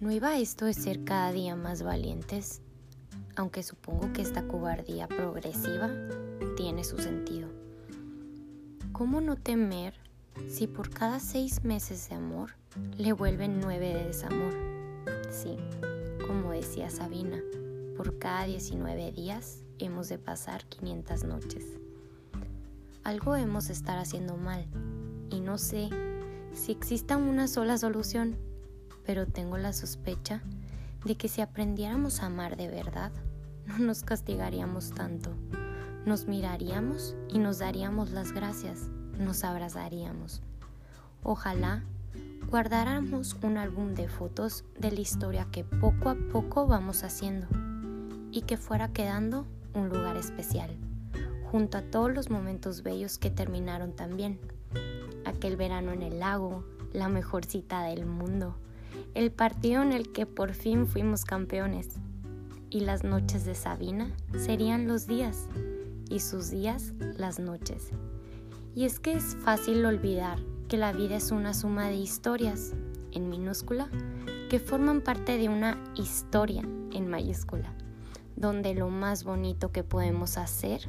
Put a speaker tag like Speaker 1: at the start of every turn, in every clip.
Speaker 1: ¿No iba esto de ser cada día más valientes? Aunque supongo que esta cobardía progresiva tiene su sentido. ¿Cómo no temer si por cada seis meses de amor le vuelven nueve de desamor? Sí, como decía Sabina, por cada 19 días hemos de pasar 500 noches. Algo hemos de estar haciendo mal y no sé si exista una sola solución pero tengo la sospecha de que si aprendiéramos a amar de verdad, no nos castigaríamos tanto. Nos miraríamos y nos daríamos las gracias, nos abrazaríamos. Ojalá guardáramos un álbum de fotos de la historia que poco a poco vamos haciendo y que fuera quedando un lugar especial, junto a todos los momentos bellos que terminaron también. Aquel verano en el lago, la mejor cita del mundo, el partido en el que por fin fuimos campeones. Y las noches de Sabina serían los días y sus días las noches. Y es que es fácil olvidar que la vida es una suma de historias, en minúscula, que forman parte de una historia, en mayúscula, donde lo más bonito que podemos hacer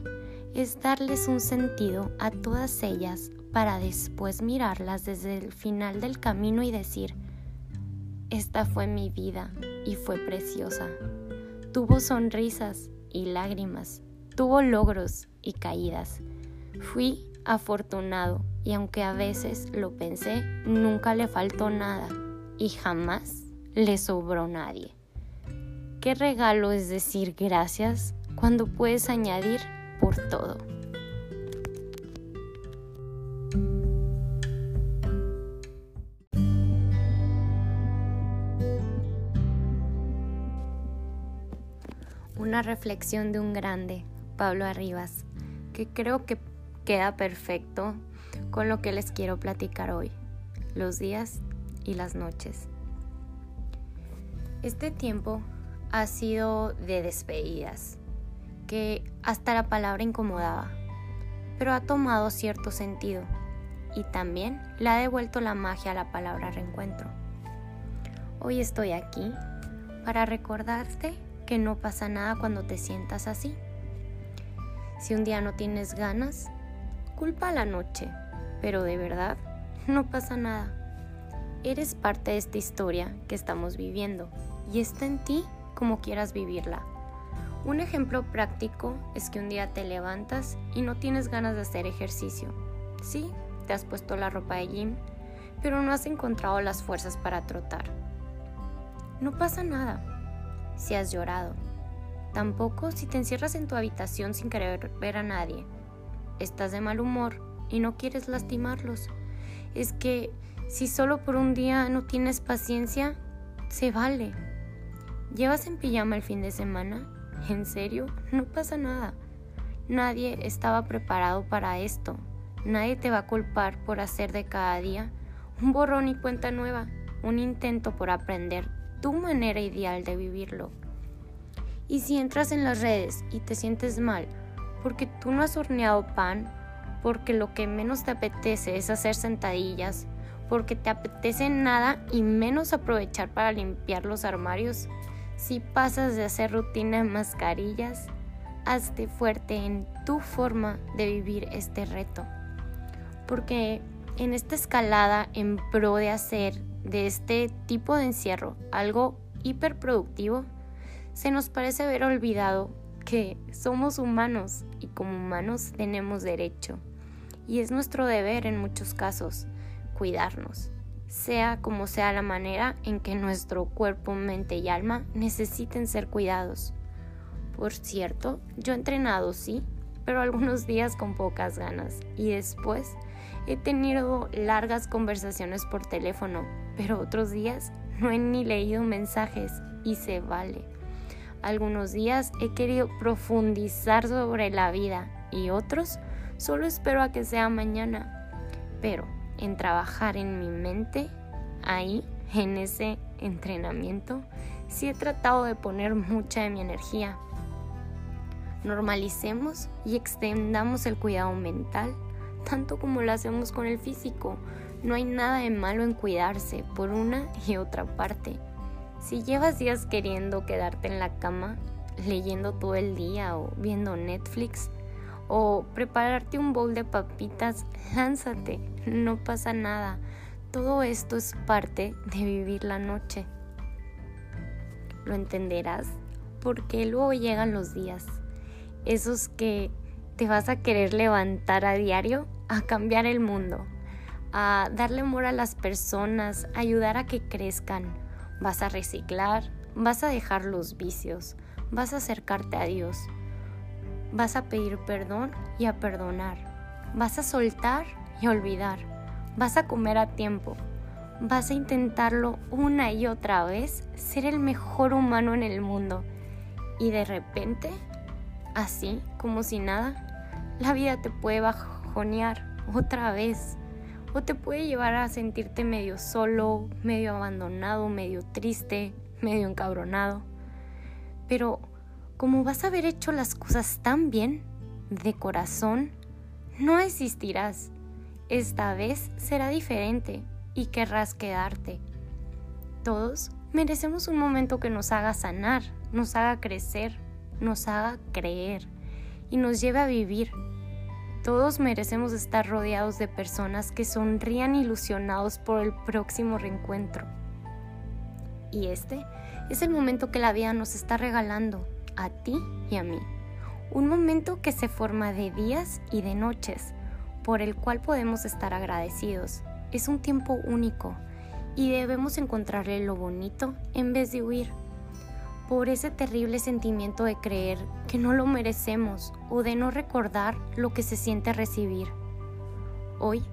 Speaker 1: es darles un sentido a todas ellas para después mirarlas desde el final del camino y decir, esta fue mi vida y fue preciosa. Tuvo sonrisas y lágrimas, tuvo logros y caídas. Fui afortunado y aunque a veces lo pensé, nunca le faltó nada y jamás le sobró nadie. Qué regalo es decir gracias cuando puedes añadir por todo. una reflexión de un grande, Pablo Arribas, que creo que queda perfecto con lo que les quiero platicar hoy, los días y las noches. Este tiempo ha sido de despedidas, que hasta la palabra incomodaba, pero ha tomado cierto sentido y también le ha devuelto la magia a la palabra reencuentro. Hoy estoy aquí para recordarte que no pasa nada cuando te sientas así. Si un día no tienes ganas, culpa a la noche, pero de verdad no pasa nada. Eres parte de esta historia que estamos viviendo y está en ti como quieras vivirla. Un ejemplo práctico es que un día te levantas y no tienes ganas de hacer ejercicio. Sí, te has puesto la ropa de gym, pero no has encontrado las fuerzas para trotar. No pasa nada si has llorado. Tampoco si te encierras en tu habitación sin querer ver a nadie. Estás de mal humor y no quieres lastimarlos. Es que si solo por un día no tienes paciencia, se vale. ¿Llevas en pijama el fin de semana? ¿En serio? No pasa nada. Nadie estaba preparado para esto. Nadie te va a culpar por hacer de cada día un borrón y cuenta nueva, un intento por aprender tu manera ideal de vivirlo. Y si entras en las redes y te sientes mal porque tú no has horneado pan, porque lo que menos te apetece es hacer sentadillas, porque te apetece nada y menos aprovechar para limpiar los armarios, si pasas de hacer rutina mascarillas, hazte fuerte en tu forma de vivir este reto. Porque en esta escalada en pro de hacer de este tipo de encierro, algo hiperproductivo, se nos parece haber olvidado que somos humanos y como humanos tenemos derecho. Y es nuestro deber en muchos casos cuidarnos, sea como sea la manera en que nuestro cuerpo, mente y alma necesiten ser cuidados. Por cierto, yo he entrenado, sí, pero algunos días con pocas ganas y después he tenido largas conversaciones por teléfono pero otros días no he ni leído mensajes y se vale. Algunos días he querido profundizar sobre la vida y otros solo espero a que sea mañana. Pero en trabajar en mi mente, ahí, en ese entrenamiento, sí he tratado de poner mucha de mi energía. Normalicemos y extendamos el cuidado mental, tanto como lo hacemos con el físico. No hay nada de malo en cuidarse por una y otra parte. Si llevas días queriendo quedarte en la cama, leyendo todo el día o viendo Netflix, o prepararte un bowl de papitas, lánzate, no pasa nada. Todo esto es parte de vivir la noche. Lo entenderás porque luego llegan los días, esos que te vas a querer levantar a diario a cambiar el mundo, a darle amor a las personas, ayudar a que crezcan. Vas a reciclar, vas a dejar los vicios, vas a acercarte a Dios, vas a pedir perdón y a perdonar, vas a soltar y olvidar, vas a comer a tiempo, vas a intentarlo una y otra vez, ser el mejor humano en el mundo. Y de repente, así como si nada, la vida te puede bajonear otra vez. O te puede llevar a sentirte medio solo, medio abandonado, medio triste, medio encabronado. Pero como vas a haber hecho las cosas tan bien, de corazón, no existirás. Esta vez será diferente y querrás quedarte. Todos merecemos un momento que nos haga sanar, nos haga crecer, nos haga creer y nos lleve a vivir. Todos merecemos estar rodeados de personas que sonrían ilusionados por el próximo reencuentro. Y este es el momento que la vida nos está regalando a ti y a mí. Un momento que se forma de días y de noches, por el cual podemos estar agradecidos. Es un tiempo único y debemos encontrarle lo bonito en vez de huir. Por ese terrible sentimiento de creer que no lo merecemos o de no recordar lo que se siente recibir. Hoy,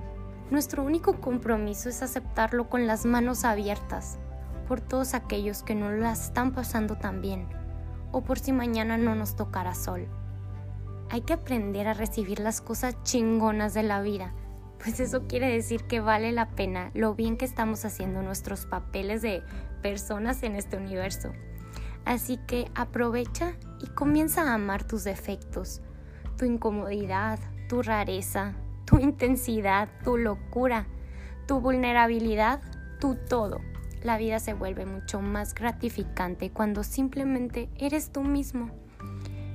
Speaker 1: nuestro único compromiso es aceptarlo con las manos abiertas por todos aquellos que no la están pasando tan bien o por si mañana no nos tocará sol. Hay que aprender a recibir las cosas chingonas de la vida, pues eso quiere decir que vale la pena lo bien que estamos haciendo nuestros papeles de personas en este universo. Así que aprovecha y comienza a amar tus defectos, tu incomodidad, tu rareza, tu intensidad, tu locura, tu vulnerabilidad, tu todo la vida se vuelve mucho más gratificante cuando simplemente eres tú mismo.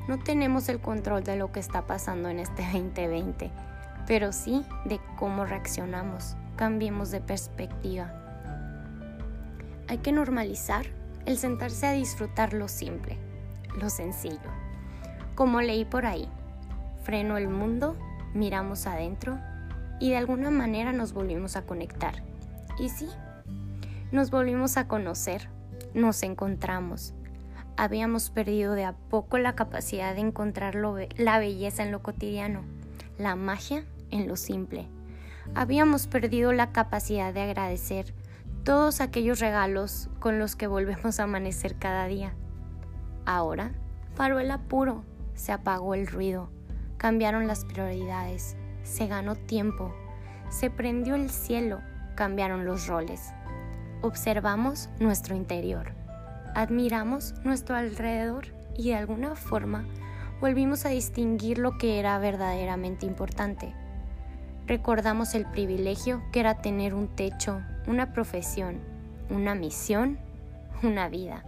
Speaker 1: No tenemos el control de lo que está pasando en este 2020, pero sí de cómo reaccionamos. Cambiemos de perspectiva. Hay que normalizar el sentarse a disfrutar lo simple, lo sencillo. Como leí por ahí, freno el mundo, miramos adentro y de alguna manera nos volvimos a conectar. Y sí, nos volvimos a conocer, nos encontramos. Habíamos perdido de a poco la capacidad de encontrar la belleza en lo cotidiano, la magia en lo simple. Habíamos perdido la capacidad de agradecer todos aquellos regalos con los que volvemos a amanecer cada día. Ahora paró el apuro, se apagó el ruido, cambiaron las prioridades, se ganó tiempo, se prendió el cielo, cambiaron los roles observamos nuestro interior, admiramos nuestro alrededor y de alguna forma volvimos a distinguir lo que era verdaderamente importante. Recordamos el privilegio que era tener un techo, una profesión, una misión, una vida.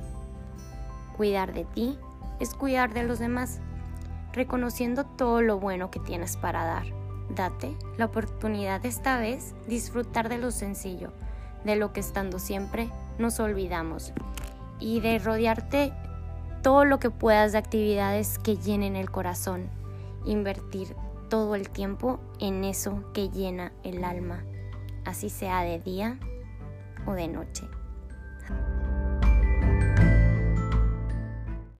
Speaker 1: Cuidar de ti es cuidar de los demás, reconociendo todo lo bueno que tienes para dar. Date la oportunidad esta vez disfrutar de lo sencillo de lo que estando siempre nos olvidamos y de rodearte todo lo que puedas de actividades que llenen el corazón, invertir todo el tiempo en eso que llena el alma, así sea de día o de noche.